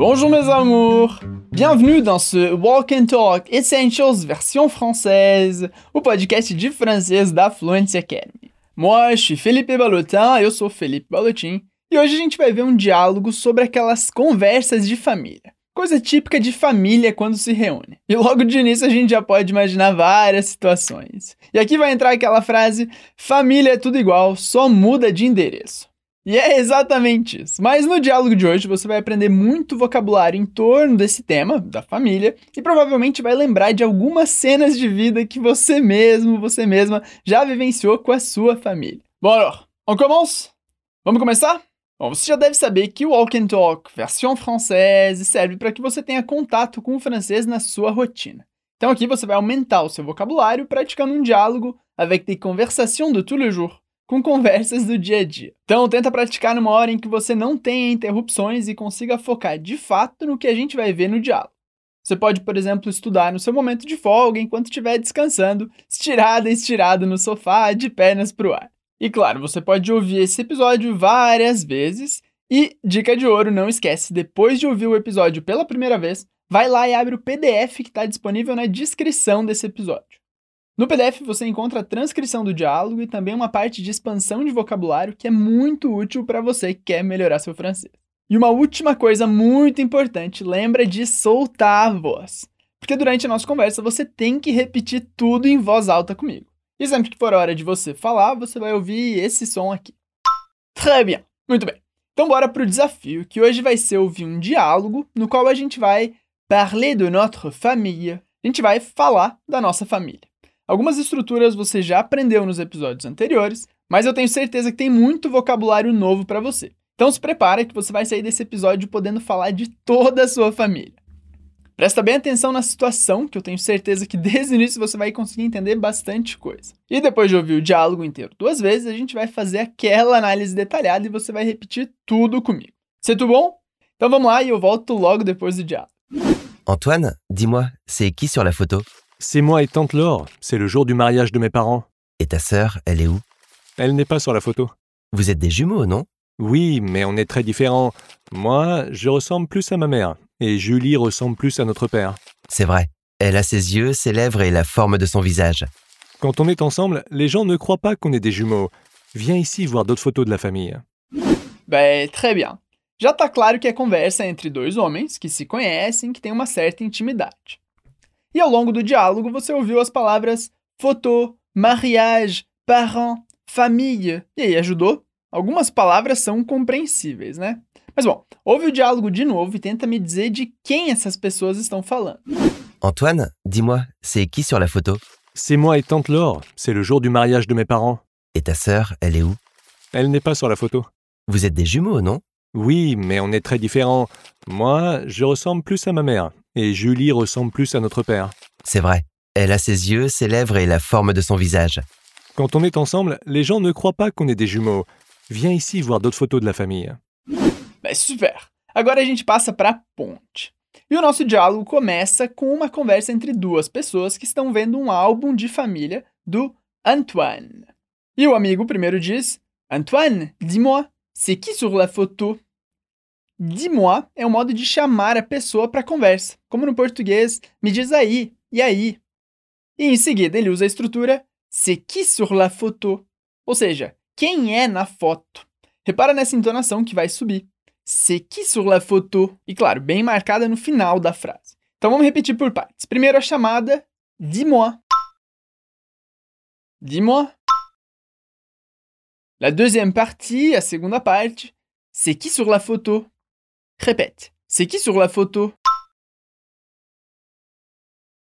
Bonjour mes amours Bienvenue dans ce Walk and Talk Essentials version française, o podcast de francês da Fluency Academy. Moi, je suis Felipe Balotin, eu sou Felipe Balotin, e hoje a gente vai ver um diálogo sobre aquelas conversas de família. Coisa típica de família quando se reúne. E logo de início a gente já pode imaginar várias situações. E aqui vai entrar aquela frase: família é tudo igual, só muda de endereço. E é exatamente isso. Mas no diálogo de hoje você vai aprender muito vocabulário em torno desse tema, da família, e provavelmente vai lembrar de algumas cenas de vida que você mesmo, você mesma já vivenciou com a sua família. Bom, on commence? Vamos começar? Bom, você já deve saber que o Walk and Talk, versão francesa, serve para que você tenha contato com o francês na sua rotina. Então aqui você vai aumentar o seu vocabulário praticando um diálogo avec des conversations de tous les jours com conversas do dia a dia. Então, tenta praticar numa hora em que você não tenha interrupções e consiga focar de fato no que a gente vai ver no diálogo. Você pode, por exemplo, estudar no seu momento de folga enquanto estiver descansando, estirada e estirado no sofá, de pernas para o ar. E claro, você pode ouvir esse episódio várias vezes. E, dica de ouro, não esquece, depois de ouvir o episódio pela primeira vez, vai lá e abre o PDF que está disponível na descrição desse episódio. No PDF você encontra a transcrição do diálogo e também uma parte de expansão de vocabulário que é muito útil para você que quer melhorar seu francês. E uma última coisa muito importante, lembra de soltar a voz. Porque durante a nossa conversa você tem que repetir tudo em voz alta comigo. E sempre que for hora de você falar, você vai ouvir esse som aqui. Très bien. Muito bem. Então bora pro desafio, que hoje vai ser ouvir um diálogo no qual a gente vai parler de notre famille. A gente vai falar da nossa família. Algumas estruturas você já aprendeu nos episódios anteriores, mas eu tenho certeza que tem muito vocabulário novo para você. Então se prepara que você vai sair desse episódio podendo falar de toda a sua família. Presta bem atenção na situação, que eu tenho certeza que desde o início você vai conseguir entender bastante coisa. E depois de ouvir o diálogo inteiro duas vezes, a gente vai fazer aquela análise detalhada e você vai repetir tudo comigo. C'est tout bom? Então vamos lá e eu volto logo depois do diálogo. Antoine, dis-moi, c'est qui sur la photo C'est moi et Tante Laure. C'est le jour du mariage de mes parents. Et ta sœur, elle est où? Elle n'est pas sur la photo. Vous êtes des jumeaux, non? Oui, mais on est très différents. Moi, je ressemble plus à ma mère. Et Julie ressemble plus à notre père. C'est vrai. Elle a ses yeux, ses lèvres et la forme de son visage. Quand on est ensemble, les gens ne croient pas qu'on est des jumeaux. Viens ici voir d'autres photos de la famille. Bem, très bien. Já tá claro que é conversa entre dois homens que se conhecem, que têm uma certa intimidade. E ao longo do diálogo você ouviu as palavras photo, mariage, parent, famille. E aí, ajudou? Algumas palavras são compreensíveis, né? Mas bom, ouve o diálogo de novo e tenta me dizer de quem essas pessoas estão falando. Antoine, dis-moi, c'est qui sur la photo C'est moi et Tante Laure. C'est le jour du mariage de mes parents. Et ta sœur, elle est où Elle n'est pas sur la photo. Vous êtes des jumeaux, non Oui, mais on est très différents. Moi, je ressemble plus à ma mère. Et Julie ressemble plus à notre père. C'est vrai. Elle a ses yeux, ses lèvres et la forme de son visage. Quand on est ensemble, les gens ne croient pas qu'on est des jumeaux. Viens ici voir d'autres photos de la famille. Bem, super! Agora a gente passa para a ponte. E o nosso diálogo começa com uma conversa entre duas pessoas que estão vendo um álbum de família do Antoine. E o amigo primeiro diz: Antoine, dis-moi, c'est qui sur la photo? Dis-moi é um modo de chamar a pessoa para conversa, como no português, me diz aí, e aí. E em seguida ele usa a estrutura c'est qui sur la photo, ou seja, quem é na foto. Repara nessa entonação que vai subir. C'est qui sur la photo? E claro, bem marcada no final da frase. Então vamos repetir por partes. Primeiro a chamada dis-moi. Dis-moi. La deuxième partie, a segunda parte, c'est qui sur la photo? Répète. C'est qui sur la photo?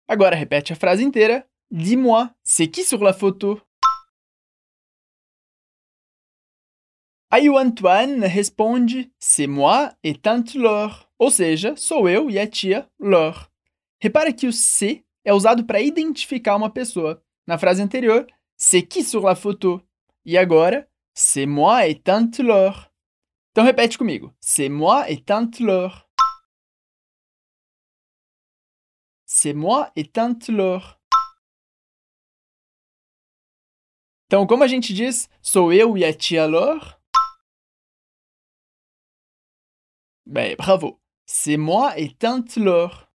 Agora repete a frase inteira. Dis-moi, c'est qui sur la photo? Aí o Antoine responde: C'est moi et tante Laure. Ou seja, sou eu e a tia Laure. Repara que o c'est é usado para identificar uma pessoa. Na frase anterior, c'est qui sur la photo? E agora, c'est moi et tante Laure. Então repete comigo. C'est moi et tante Laure. C'est moi et tante Laure. Então, como a gente diz, sou eu e a tia Laure? Bem, bravo. C'est moi et tante Laure.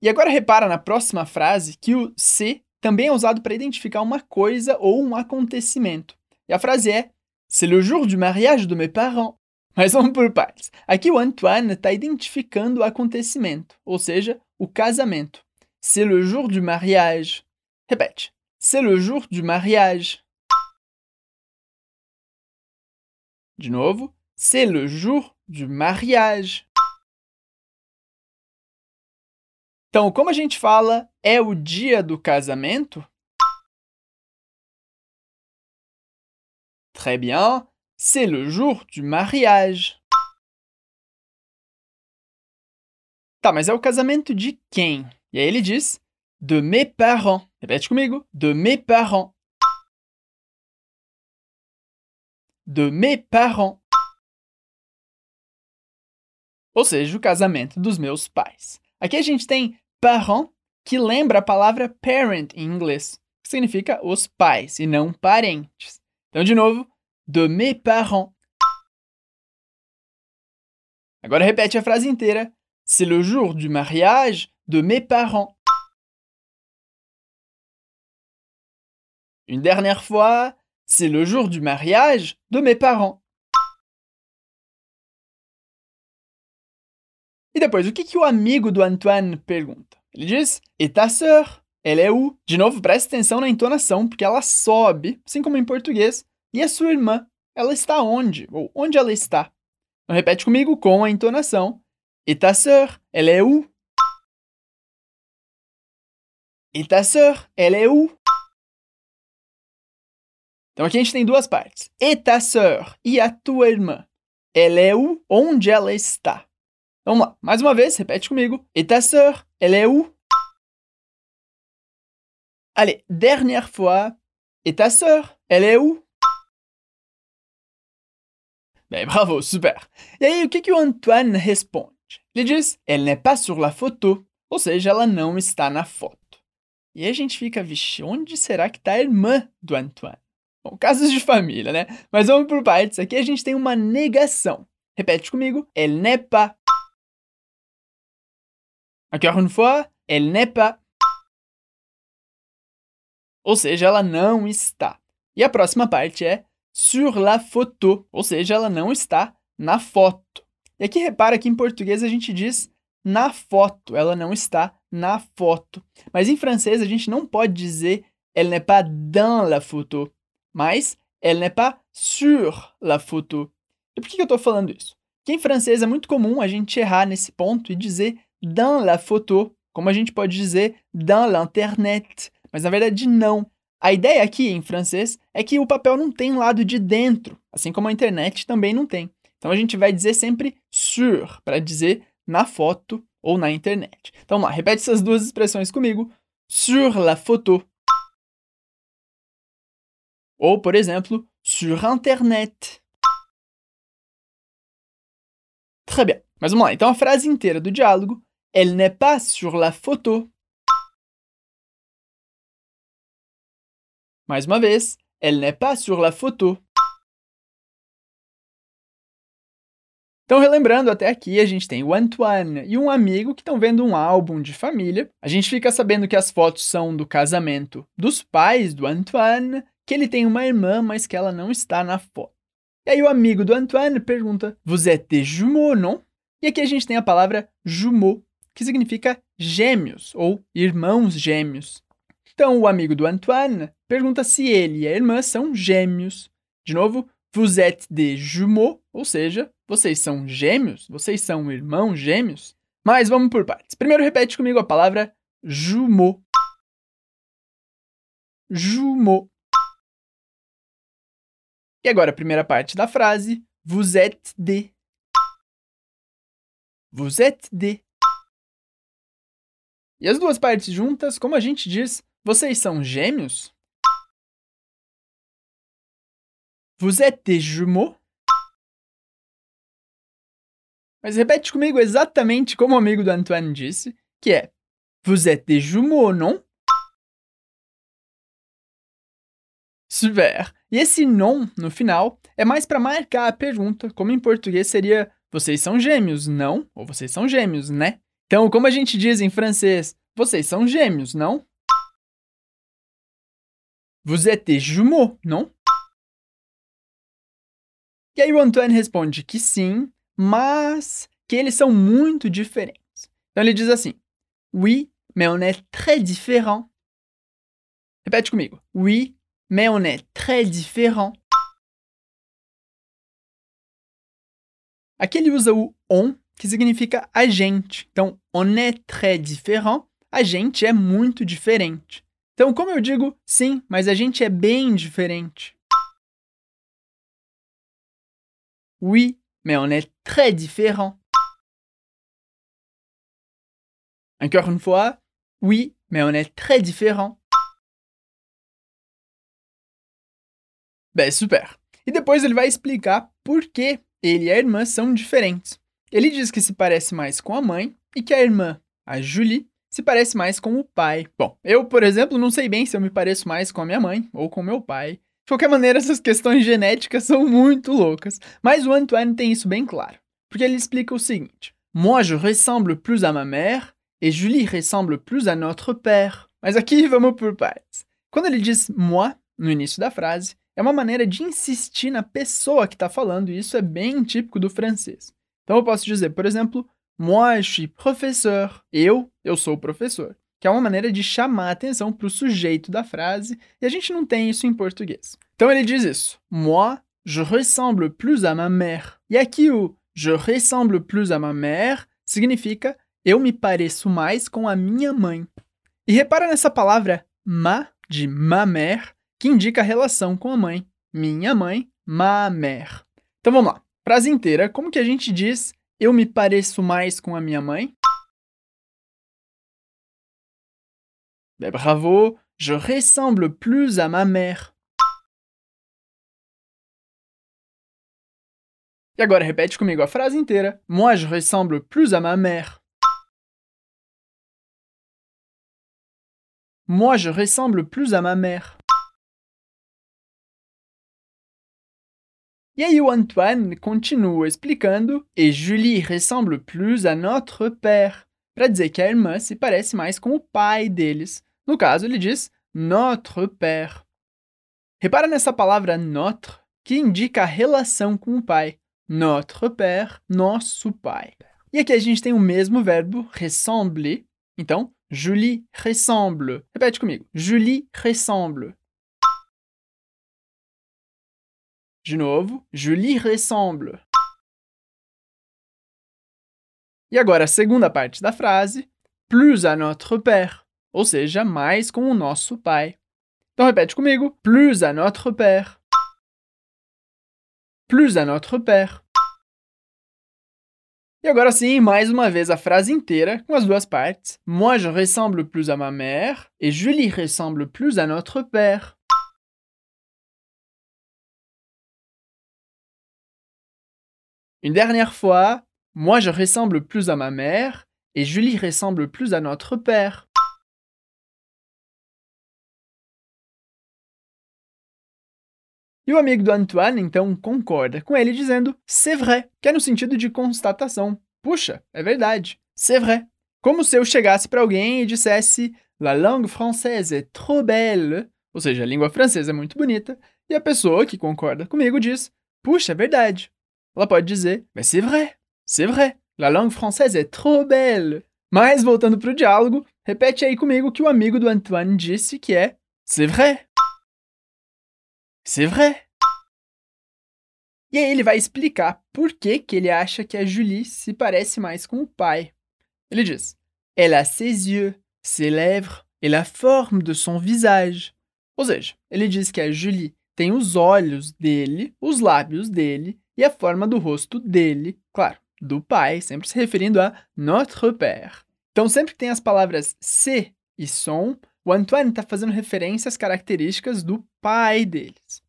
E agora repara na próxima frase que o c'est também é usado para identificar uma coisa ou um acontecimento. E a frase é C'est le jour du mariage de mes parents. Mas vamos por partes. Aqui o Antoine está identificando o acontecimento, ou seja, o casamento. C'est le jour du mariage. Répète. C'est le jour du mariage. De novo. C'est le jour du mariage. Então, como a gente fala é o dia do casamento? Très bien. C'est le jour du mariage. Tá, mas é o casamento de quem? E aí ele diz de mes parents. Repete comigo. De mes parents. De mes parents. Ou seja, o casamento dos meus pais. Aqui a gente tem parent, que lembra a palavra parent em inglês, que significa os pais e não parentes. Então, de novo, de mes parents. Agora repete a frase inteira. C'est le jour du mariage de mes parents. Une dernière fois, c'est le jour du mariage de mes parents. E depois, o que, que o amigo do Antoine pergunta? Ele diz: E ta sœur? Ela é o. De novo, preste atenção na entonação, porque ela sobe, assim como em português. E a sua irmã? Ela está onde? Ou onde ela está? Então repete comigo com a entonação. E ta sœur? Ela é o. E ta sœur? Ela é o. Então aqui a gente tem duas partes. E ta sœur? E a tua irmã? Ela é o. Onde ela está? Vamos lá, mais uma vez, repete comigo. Et ta sœur, elle est où? Allez, dernière fois. Et ta sœur, elle est où? Bem, bravo, super. E aí, o que, que o Antoine responde? Ele diz, elle n'est pas sur la photo. Ou seja, ela não está na foto. E aí a gente fica, vixe, onde será que está a irmã do Antoine? Bom, casos de família, né? Mas vamos por partes. Aqui a gente tem uma negação. Repete comigo. Elle n'est pas. Encore une fois, elle n'est pas. Ou seja, ela não está. E a próxima parte é sur la photo, ou seja, ela não está na foto. E aqui repara que em português a gente diz na foto, ela não está na foto. Mas em francês a gente não pode dizer elle n'est pas dans la photo, mas elle n'est pas sur la photo. E por que eu estou falando isso? Porque em francês é muito comum a gente errar nesse ponto e dizer dans la photo, como a gente pode dizer dans l'internet, mas na verdade não. A ideia aqui em francês é que o papel não tem lado de dentro, assim como a internet também não tem. Então a gente vai dizer sempre sur para dizer na foto ou na internet. Então lá, repete essas duas expressões comigo. Sur la photo. Ou, por exemplo, sur internet. Très bien. Mas vamos lá. Então a frase inteira do diálogo Elle n'est pas sur la photo. Mais uma vez. Elle n'est pas sur la photo. Então, relembrando, até aqui a gente tem o Antoine e um amigo que estão vendo um álbum de família. A gente fica sabendo que as fotos são do casamento dos pais do Antoine, que ele tem uma irmã, mas que ela não está na foto. E aí o amigo do Antoine pergunta: Vous êtes des jumeaux, non? E aqui a gente tem a palavra jumeau, que significa gêmeos ou irmãos gêmeos. Então, o amigo do Antoine pergunta se ele e a irmã são gêmeos. De novo, vous êtes des jumeaux, ou seja, vocês são gêmeos, vocês são irmãos gêmeos. Mas vamos por partes. Primeiro, repete comigo a palavra jumeau. Jumeau. E agora, a primeira parte da frase, vous êtes des. Vous êtes des. E as duas partes juntas, como a gente diz, vocês são gêmeos? Vous êtes des jumeaux? Mas repete comigo exatamente como o amigo do Antoine disse, que é Vous êtes des jumeaux, non? Super! E esse non no final é mais para marcar a pergunta, como em português seria vocês são gêmeos, não? Ou vocês são gêmeos, né? Então, como a gente diz em francês, vocês são gêmeos, não? Vous êtes des jumeaux, não? E aí o Antoine responde que sim, mas que eles são muito diferentes. Então ele diz assim: Oui, mais on est très différents. Repete comigo. Oui, mais on est très différents. Aqui ele usa o on, que significa a gente. Então, on est très différent, a gente é muito diferente. Então, como eu digo, sim, mas a gente é bem diferente. Oui, mais on est très différent. Encore une fois, oui, mais on est très différent. Bem, super. E depois ele vai explicar por que ele e a irmã são diferentes. Ele diz que se parece mais com a mãe e que a irmã, a Julie, se parece mais com o pai. Bom, eu, por exemplo, não sei bem se eu me pareço mais com a minha mãe ou com meu pai. De qualquer maneira, essas questões genéticas são muito loucas, mas o Antoine tem isso bem claro, porque ele explica o seguinte: Moi, je ressemble plus à ma mère et Julie ressemble plus à notre père. Mas aqui vamos por partes. Quando ele diz moi no início da frase, é uma maneira de insistir na pessoa que está falando, e isso é bem típico do francês. Então eu posso dizer, por exemplo, moi je suis professeur. Eu, eu sou professor. Que é uma maneira de chamar a atenção para o sujeito da frase, e a gente não tem isso em português. Então ele diz isso: Moi, je ressemble plus à ma mère. E aqui o je ressemble plus à ma mère significa eu me pareço mais com a minha mãe. E repara nessa palavra ma de ma mère, que indica a relação com a mãe. Minha mãe, ma mère. Então vamos lá. Frase inteira, como que a gente diz eu me pareço mais com a minha mãe? Ben, bravo, je ressemble plus à ma mère. E agora repete comigo a frase inteira. Moi, je ressemble plus à ma mère. Moi, je ressemble plus à ma mère. E aí o Antoine continua explicando et Julie ressemble plus à notre père, para dizer que a irmã se parece mais com o pai deles. No caso, ele diz notre père. Repara nessa palavra notre, que indica a relação com o pai. Notre père, nosso pai. E aqui a gente tem o mesmo verbo ressemble. Então, Julie ressemble. Repete comigo. Julie ressemble. De novo, Julie ressemble. E agora a segunda parte da frase, plus à notre père, ou seja, mais com o nosso pai. Então repete comigo, plus à notre père. Plus à notre père. E agora sim, mais uma vez a frase inteira com as duas partes. Moi je ressemble plus à ma mère et Julie ressemble plus à notre père. Une dernière fois, moi je ressemble plus à ma mère et Julie ressemble plus à notre père. E o amigo do Antoine então concorda com ele dizendo c'est vrai, que é no sentido de constatação. Puxa, é verdade, c'est vrai. Como se eu chegasse para alguém e dissesse La langue française est trop belle, ou seja, a língua francesa é muito bonita, e a pessoa que concorda comigo diz Puxa, é verdade. Ela pode dizer, mais c'est vrai, c'est vrai, la langue française est trop belle. Mas, voltando para o diálogo, repete aí comigo que o amigo do Antoine disse que é c'est vrai. C'est vrai. E aí ele vai explicar por que, que ele acha que a Julie se parece mais com o pai. Ele diz, elle a ses yeux, ses lèvres et la forme de son visage. Ou seja, ele diz que a Julie tem os olhos dele, os lábios dele e a forma do rosto dele, claro, do pai, sempre se referindo a notre père. Então, sempre que tem as palavras se e son, o Antoine está fazendo referência às características do pai deles.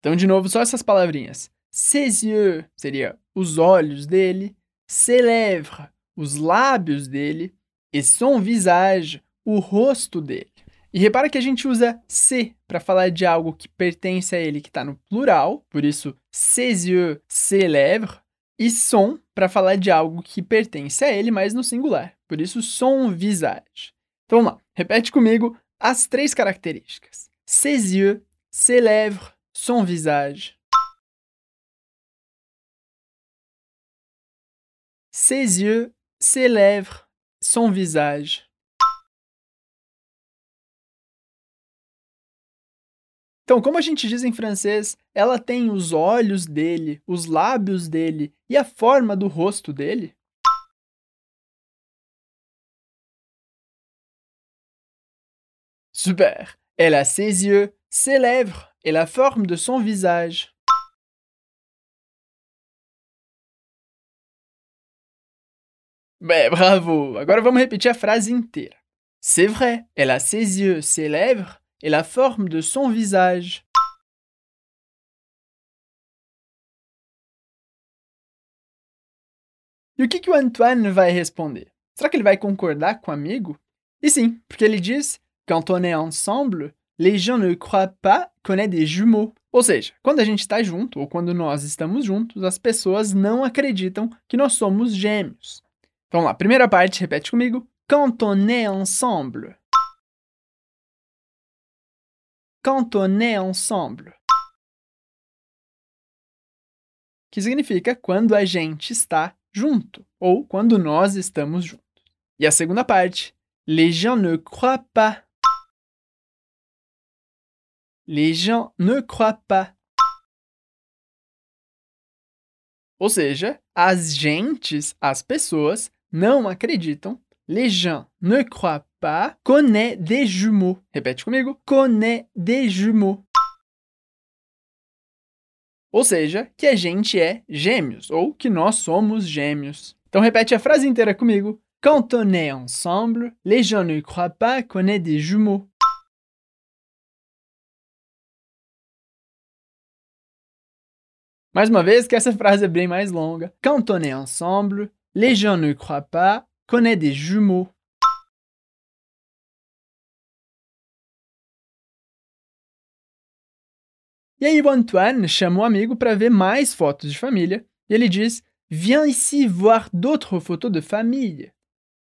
Então, de novo, só essas palavrinhas. Ses yeux seria os olhos dele, ses lèvres, os lábios dele, e son visage, o rosto dele. E repara que a gente usa c'est para falar de algo que pertence a ele, que está no plural, por isso ses yeux, ses lèvres, e son para falar de algo que pertence a ele, mas no singular, por isso son visage. Então vamos lá, repete comigo as três características: ses yeux, ses lèvres, son visage. Ses yeux, ses lèvres, son visage. Então, como a gente diz em francês, ela tem os olhos dele, os lábios dele e a forma do rosto dele? Super! Elle a ses yeux, ses lèvres et la forme de son visage. Bem, bravo! Agora vamos repetir a frase inteira. C'est vrai, elle a ses yeux, ses lèvres et la forme de son visage. E o que, que o Antoine vai responder? Será que ele vai concordar com o amigo? E sim, porque ele diz: Quand on est ensemble, les gens ne croient pas qu'on est des jumeaux. Ou seja, quando a gente está junto, ou quando nós estamos juntos, as pessoas não acreditam que nós somos gêmeos. Vamos lá, primeira parte, repete comigo. Quand on est ensemble. Quand on est ensemble. Que significa quando a gente está junto, ou quando nós estamos juntos. E a segunda parte, les gens ne croient pas. Les gens ne croient pas. Ou seja, as gentes, as pessoas, não acreditam. Les gens ne croient pas qu'on est des jumeaux. Repete comigo. Qu'on est des jumeaux. Ou seja, que a gente é gêmeos, ou que nós somos gêmeos. Então repete a frase inteira comigo. Quand on est ensemble, les gens ne croient pas qu'on est des jumeaux. Mais uma vez, que essa frase é bem mais longa. Quand on est ensemble, les gens ne croient pas est des jumeaux. E aí o Antoine chama o amigo para ver mais fotos de família e ele diz: Viens ici voir d'autres photos de famille.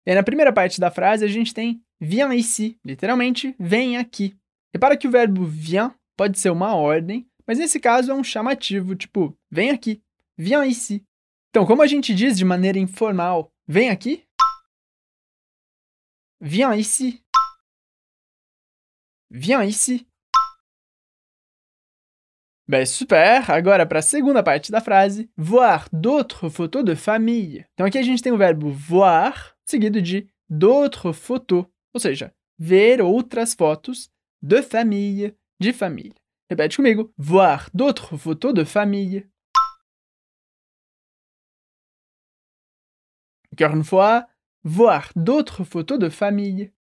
E aí, na primeira parte da frase a gente tem viens ici, literalmente vem aqui. Repara que o verbo viens pode ser uma ordem, mas nesse caso é um chamativo, tipo vem aqui, viens ici. Então, como a gente diz de maneira informal, vem aqui? Viens ici. Viens ici. Ben super! Agora, para a segunda parte da frase, voir d'autres photos de famille. Então aqui a gente tem o verbo voir, seguido de d'autres photos, ou seja, ver outras fotos de famille, de família. Repete comigo, voir d'autres photos de famille. Encore une fois, voir d'autres photos de famille.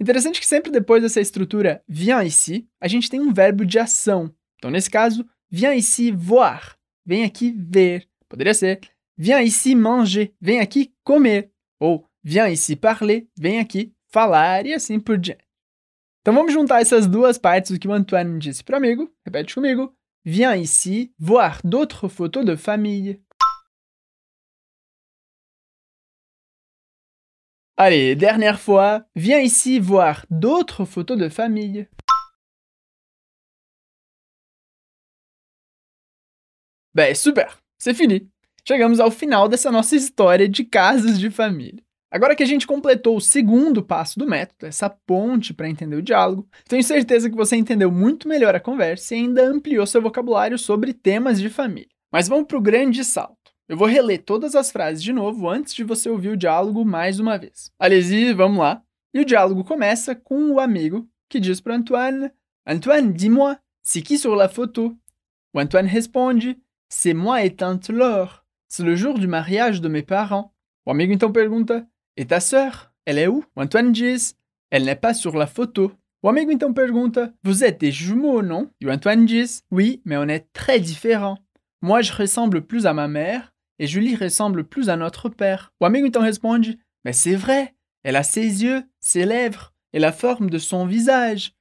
Interessante que sempre depois dessa estrutura viens ici, a gente tem um verbo de ação. Então, nesse caso, viens ici voir, vem aqui ver. Poderia ser viens ici manger, vem aqui comer. Ou viens ici parler, vem aqui falar e assim por diante. Então vamos juntar essas duas partes do que o Antoine disse para o amigo. Repete comigo. Viens ici voir d'autres photos de famille. Allez, dernière fois, viens ici voir d'autres photos de famille. Bem, super! C'est fini! Chegamos ao final dessa nossa história de casas de família. Agora que a gente completou o segundo passo do método, essa ponte para entender o diálogo, tenho certeza que você entendeu muito melhor a conversa e ainda ampliou seu vocabulário sobre temas de família. Mas vamos para o grande salto. Eu vou reler todas as frases de novo antes de você ouvir o diálogo mais uma vez. Allez-y, vamos lá. E o diálogo começa com o amigo que diz para Antoine: Antoine, dis-moi, c'est qui sur la photo? O Antoine responde: C'est moi et tante Laure. C'est le jour du mariage de mes parents. O amigo então pergunta: Et ta sœur? Elle est où? O Antoine diz: Elle n'est pas sur la photo. O amigo então pergunta: Vous êtes des jumeaux, non? E o Antoine diz: Oui, mais on est très différents. Moi, je ressemble plus à ma mère et Julie ressemble plus à notre père. Então responde: Mais c'est vrai, Elle a ses yeux, ses lèvres et la forme de son visage.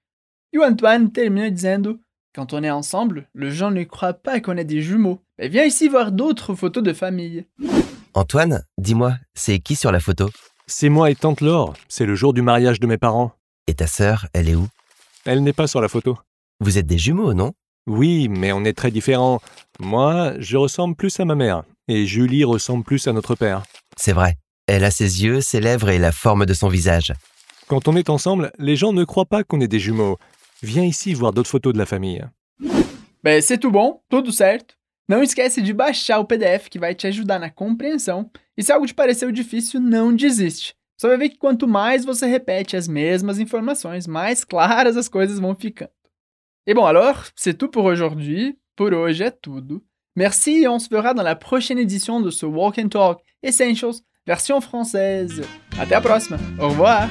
E o Antoine termina dizendo Quand on est ensemble, le gens ne croient pas qu'on est des jumeaux. Mais viens ici voir d'autres photos de famille. Antoine, dis-moi, c'est qui sur la photo? C'est moi et tante Laure. C'est le jour du mariage de mes parents. Et ta sœur, elle est où? Elle n'est pas sur la photo. Vous êtes des jumeaux, non? Oui, mais on est très différents. Moi, je ressemble plus à ma mère. Et Julie ressemble plus à notre père. C'est vrai. Elle a ses yeux, ses lèvres et la forme de son visage. Quand on est ensemble, les gens ne croient pas qu'on est des jumeaux. Viens ici voir d'autres photos de la famille. Ben, c'est tout bon, tudo certo. Não esquece de baixar o PDF que vai te ajudar na compreensão. E se algo te pareceu difícil, não desiste. Você vai ver que quanto mais você repete as mesmas informações, mais claras as coisas vão ficando. Et bon alors, c'est tout pour aujourd'hui. Por hoje é tudo. Merci et on se verra dans la prochaine édition de ce Walk and Talk Essentials version française. Até a próxima. Au revoir.